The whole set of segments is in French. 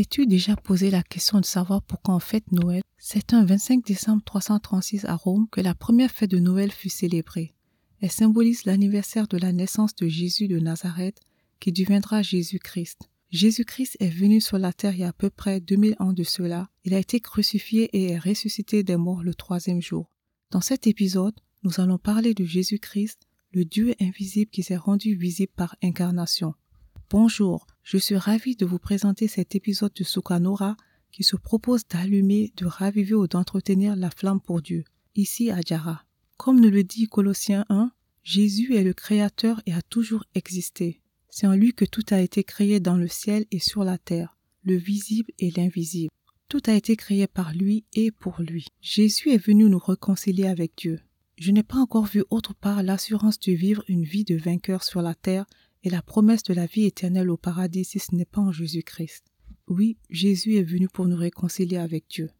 T'es-tu déjà posé la question de savoir pourquoi on fête Noël? C'est un 25 décembre 336 à Rome que la première fête de Noël fut célébrée. Elle symbolise l'anniversaire de la naissance de Jésus de Nazareth qui deviendra Jésus-Christ. Jésus-Christ est venu sur la terre il y a à peu près 2000 ans de cela. Il a été crucifié et est ressuscité des morts le troisième jour. Dans cet épisode, nous allons parler de Jésus-Christ, le Dieu invisible qui s'est rendu visible par incarnation. Bonjour, je suis ravi de vous présenter cet épisode de Sukanora qui se propose d'allumer, de raviver ou d'entretenir la flamme pour Dieu, ici à Jara. Comme nous le dit Colossiens 1, Jésus est le Créateur et a toujours existé. C'est en lui que tout a été créé dans le ciel et sur la terre, le visible et l'invisible. Tout a été créé par lui et pour lui. Jésus est venu nous réconcilier avec Dieu. Je n'ai pas encore vu autre part l'assurance de vivre une vie de vainqueur sur la terre et la promesse de la vie éternelle au paradis si ce n'est pas en Jésus-Christ. Oui, Jésus est venu pour nous réconcilier avec Dieu.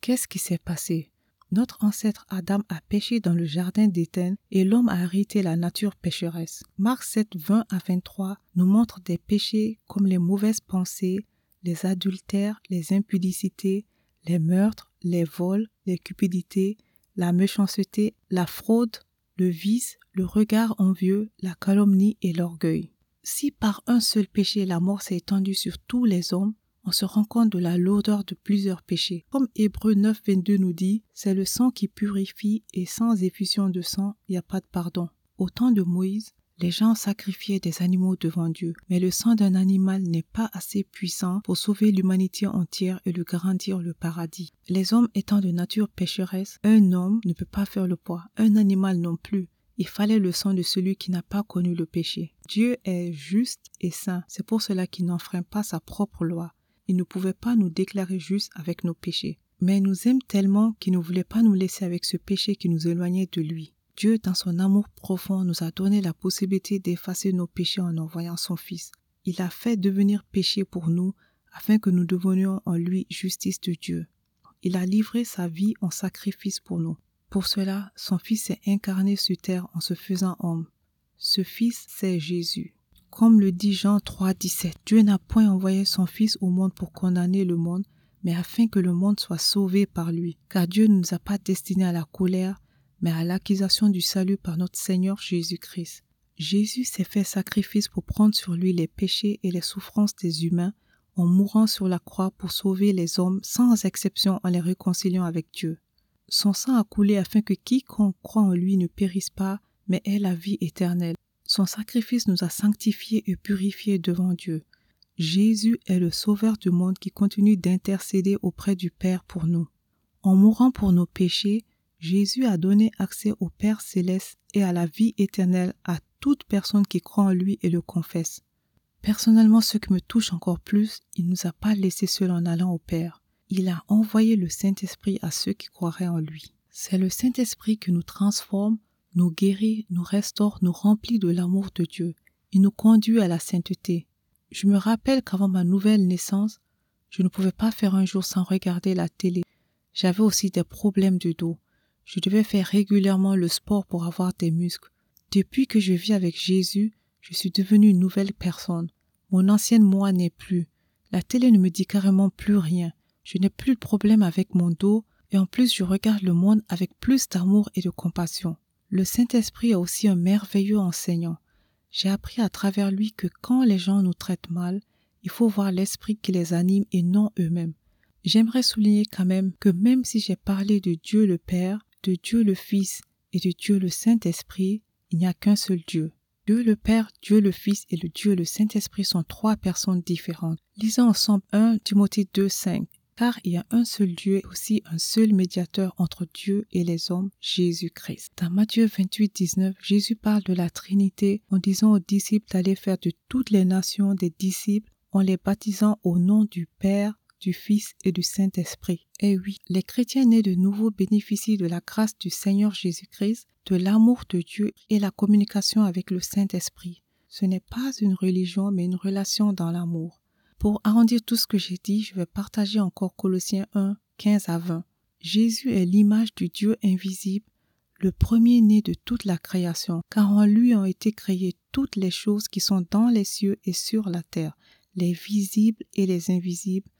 Qu'est-ce qui s'est passé? Notre ancêtre Adam a péché dans le jardin d'Éden et l'homme a hérité la nature pécheresse. Marc 7, 20 à 23 nous montre des péchés comme les mauvaises pensées, les adultères, les impudicités, les meurtres, les vols, les cupidités, la méchanceté, la fraude, le vice, le regard envieux, la calomnie et l'orgueil. Si par un seul péché la mort s'est étendue sur tous les hommes, on se rend compte de la lourdeur de plusieurs péchés. Comme Hébreu 9, 22 nous dit, c'est le sang qui purifie et sans effusion de sang, il n'y a pas de pardon. Au temps de Moïse, les gens sacrifiaient des animaux devant Dieu, mais le sang d'un animal n'est pas assez puissant pour sauver l'humanité entière et lui garantir le paradis. Les hommes étant de nature pécheresse, un homme ne peut pas faire le poids, un animal non plus. Il fallait le sang de celui qui n'a pas connu le péché. Dieu est juste et saint, c'est pour cela qu'il n'enfreint pas sa propre loi. Il ne pouvait pas nous déclarer justes avec nos péchés. Mais il nous aime tellement qu'il ne voulait pas nous laisser avec ce péché qui nous éloignait de lui. Dieu, dans son amour profond, nous a donné la possibilité d'effacer nos péchés en envoyant son Fils. Il a fait devenir péché pour nous afin que nous devenions en lui justice de Dieu. Il a livré sa vie en sacrifice pour nous. Pour cela, son Fils s'est incarné sur terre en se faisant homme. Ce Fils, c'est Jésus. Comme le dit Jean 3, 17, Dieu n'a point envoyé son Fils au monde pour condamner le monde, mais afin que le monde soit sauvé par lui. Car Dieu ne nous a pas destinés à la colère, mais à l'accusation du salut par notre Seigneur Jésus-Christ. Jésus s'est fait sacrifice pour prendre sur lui les péchés et les souffrances des humains en mourant sur la croix pour sauver les hommes sans exception en les réconciliant avec Dieu. Son sang a coulé afin que quiconque croit en lui ne périsse pas, mais ait la vie éternelle. Son sacrifice nous a sanctifiés et purifiés devant Dieu. Jésus est le Sauveur du monde qui continue d'intercéder auprès du Père pour nous. En mourant pour nos péchés, Jésus a donné accès au Père céleste et à la vie éternelle à toute personne qui croit en lui et le confesse. Personnellement, ce qui me touche encore plus, il ne nous a pas laissés seuls en allant au Père. Il a envoyé le Saint-Esprit à ceux qui croiraient en lui. C'est le Saint-Esprit qui nous transforme, nous guérit, nous restaure, nous remplit de l'amour de Dieu. Il nous conduit à la sainteté. Je me rappelle qu'avant ma nouvelle naissance, je ne pouvais pas faire un jour sans regarder la télé. J'avais aussi des problèmes de dos. Je devais faire régulièrement le sport pour avoir des muscles. Depuis que je vis avec Jésus, je suis devenue une nouvelle personne. Mon ancienne moi n'est plus. La télé ne me dit carrément plus rien. Je n'ai plus de problème avec mon dos et en plus je regarde le monde avec plus d'amour et de compassion. Le Saint-Esprit est aussi un merveilleux enseignant. J'ai appris à travers lui que quand les gens nous traitent mal, il faut voir l'esprit qui les anime et non eux-mêmes. J'aimerais souligner quand même que même si j'ai parlé de Dieu le Père, de Dieu le Fils et de Dieu le Saint-Esprit, il n'y a qu'un seul Dieu. Dieu le Père, Dieu le Fils et le Dieu le Saint-Esprit sont trois personnes différentes. Lisons ensemble 1 Timothée 2, 5. Car il y a un seul Dieu et aussi un seul médiateur entre Dieu et les hommes, Jésus-Christ. Dans Matthieu 28, 19, Jésus parle de la Trinité en disant aux disciples d'aller faire de toutes les nations des disciples en les baptisant au nom du Père, du Fils et du Saint-Esprit. Et oui, les chrétiens nés de nouveau bénéficient de la grâce du Seigneur Jésus-Christ, de l'amour de Dieu et la communication avec le Saint-Esprit. Ce n'est pas une religion, mais une relation dans l'amour. Pour arrondir tout ce que j'ai dit, je vais partager encore Colossiens 1, 15 à 20. Jésus est l'image du Dieu invisible, le premier-né de toute la création, car en lui ont été créées toutes les choses qui sont dans les cieux et sur la terre, les visibles et les invisibles,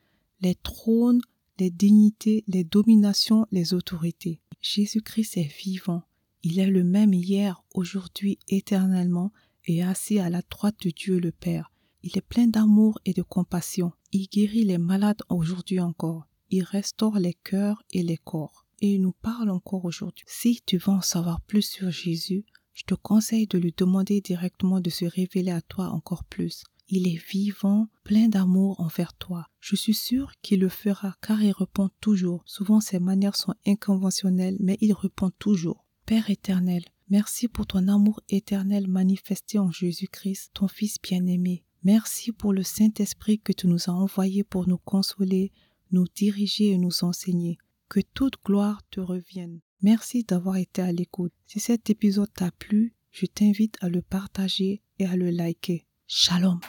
les trônes, les dignités, les dominations, les autorités. Jésus-Christ est vivant. Il est le même hier, aujourd'hui, éternellement, et assis à la droite de Dieu le Père. Il est plein d'amour et de compassion. Il guérit les malades aujourd'hui encore. Il restaure les cœurs et les corps. Et il nous parle encore aujourd'hui. Si tu veux en savoir plus sur Jésus, je te conseille de lui demander directement de se révéler à toi encore plus. Il est vivant, plein d'amour envers toi. Je suis sûre qu'il le fera car il répond toujours. Souvent ses manières sont inconventionnelles, mais il répond toujours. Père éternel, merci pour ton amour éternel manifesté en Jésus-Christ, ton Fils bien-aimé. Merci pour le Saint-Esprit que tu nous as envoyé pour nous consoler, nous diriger et nous enseigner. Que toute gloire te revienne. Merci d'avoir été à l'écoute. Si cet épisode t'a plu, je t'invite à le partager et à le liker. שלום.